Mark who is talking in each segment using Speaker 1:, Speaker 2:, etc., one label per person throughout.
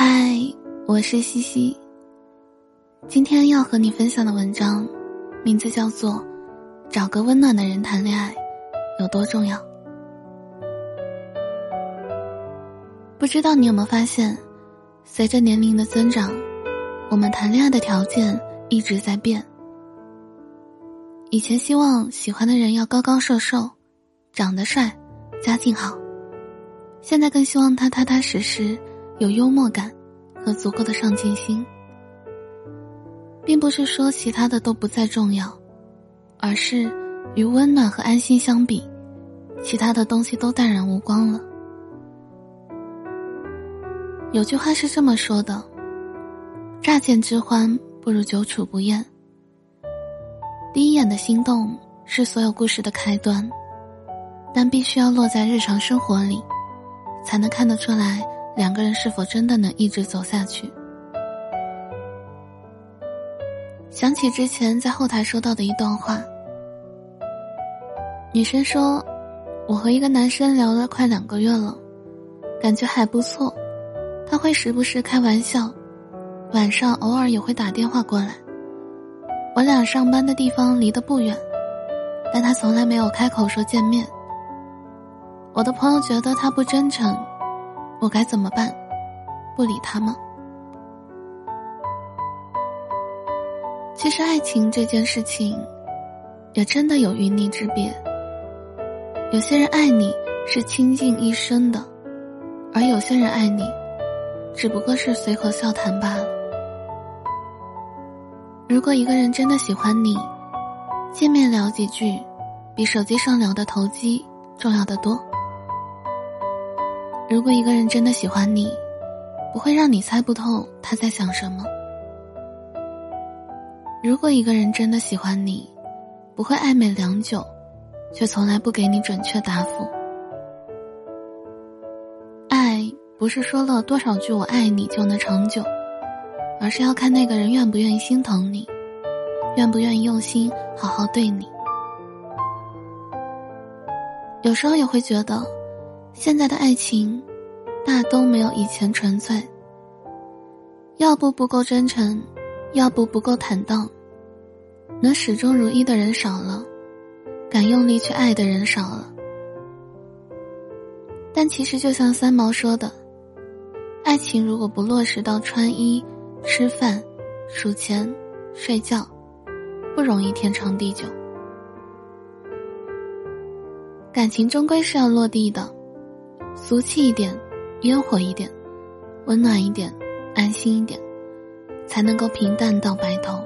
Speaker 1: 嗨，我是西西。今天要和你分享的文章，名字叫做《找个温暖的人谈恋爱有多重要》。不知道你有没有发现，随着年龄的增长，我们谈恋爱的条件一直在变。以前希望喜欢的人要高高瘦瘦，长得帅，家境好。现在更希望他踏踏实实，有幽默感和足够的上进心。并不是说其他的都不再重要，而是与温暖和安心相比，其他的东西都淡然无光了。有句话是这么说的：“乍见之欢不如久处不厌。”第一眼的心动是所有故事的开端，但必须要落在日常生活里，才能看得出来两个人是否真的能一直走下去。想起之前在后台收到的一段话，女生说：“我和一个男生聊了快两个月了，感觉还不错，他会时不时开玩笑，晚上偶尔也会打电话过来。”我俩上班的地方离得不远，但他从来没有开口说见面。我的朋友觉得他不真诚，我该怎么办？不理他吗？其实爱情这件事情，也真的有云泥之别。有些人爱你是倾尽一生的，而有些人爱你，只不过是随口笑谈罢了。如果一个人真的喜欢你，见面聊几句，比手机上聊的投机重要的多。如果一个人真的喜欢你，不会让你猜不透他在想什么。如果一个人真的喜欢你，不会暧昧良久，却从来不给你准确答复。爱不是说了多少句“我爱你”就能长久。而是要看那个人愿不愿意心疼你，愿不愿意用心好好对你。有时候也会觉得，现在的爱情，大都没有以前纯粹。要不不够真诚，要不不够坦荡，能始终如一的人少了，敢用力去爱的人少了。但其实就像三毛说的，爱情如果不落实到穿衣。吃饭、数钱、睡觉，不容易天长地久。感情终归是要落地的，俗气一点，烟火一点，温暖一点，安心一点，才能够平淡到白头。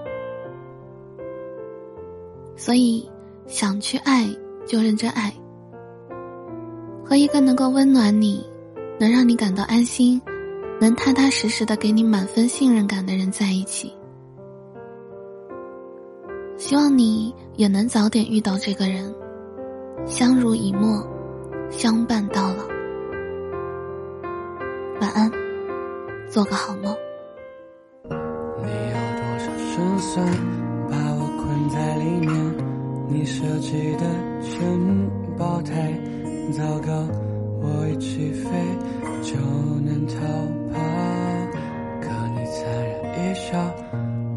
Speaker 1: 所以，想去爱就认真爱，和一个能够温暖你，能让你感到安心。能踏踏实实的给你满分信任感的人在一起，希望你也能早点遇到这个人，相濡以沫，相伴到老。晚安，做个好梦。
Speaker 2: 你有多少胜算，把我困在里面？你设计的城堡太糟糕，我一起飞就能逃跑。可你残忍一笑。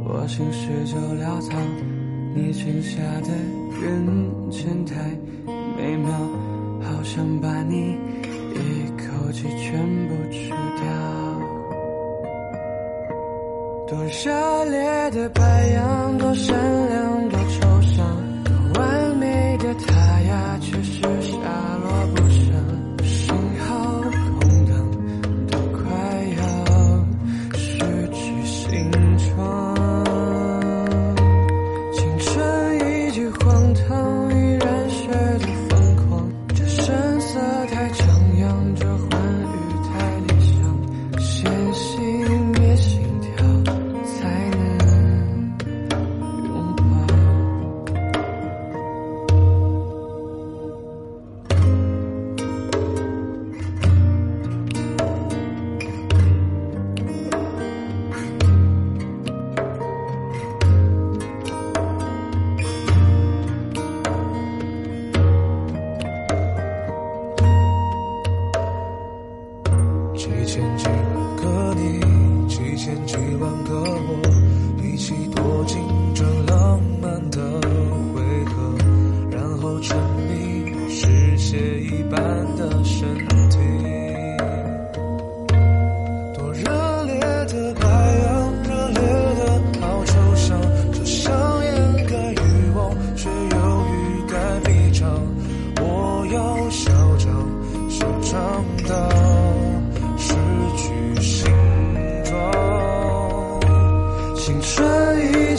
Speaker 2: 我心事就潦草，你裙下的人间太美妙，好想把你口气全部吃掉。多热烈的白羊，多善良，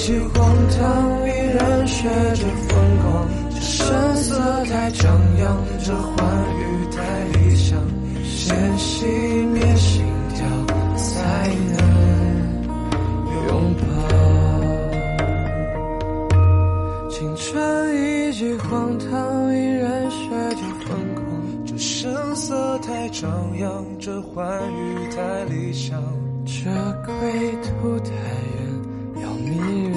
Speaker 2: 春已经荒唐，依然学着疯狂。这声色太张扬，这欢愉太理想。先熄灭心跳，才能拥抱。青春已经荒唐，依然学着疯狂。这声色太张扬，这欢愉太理想。
Speaker 3: 这归途太远。要迷路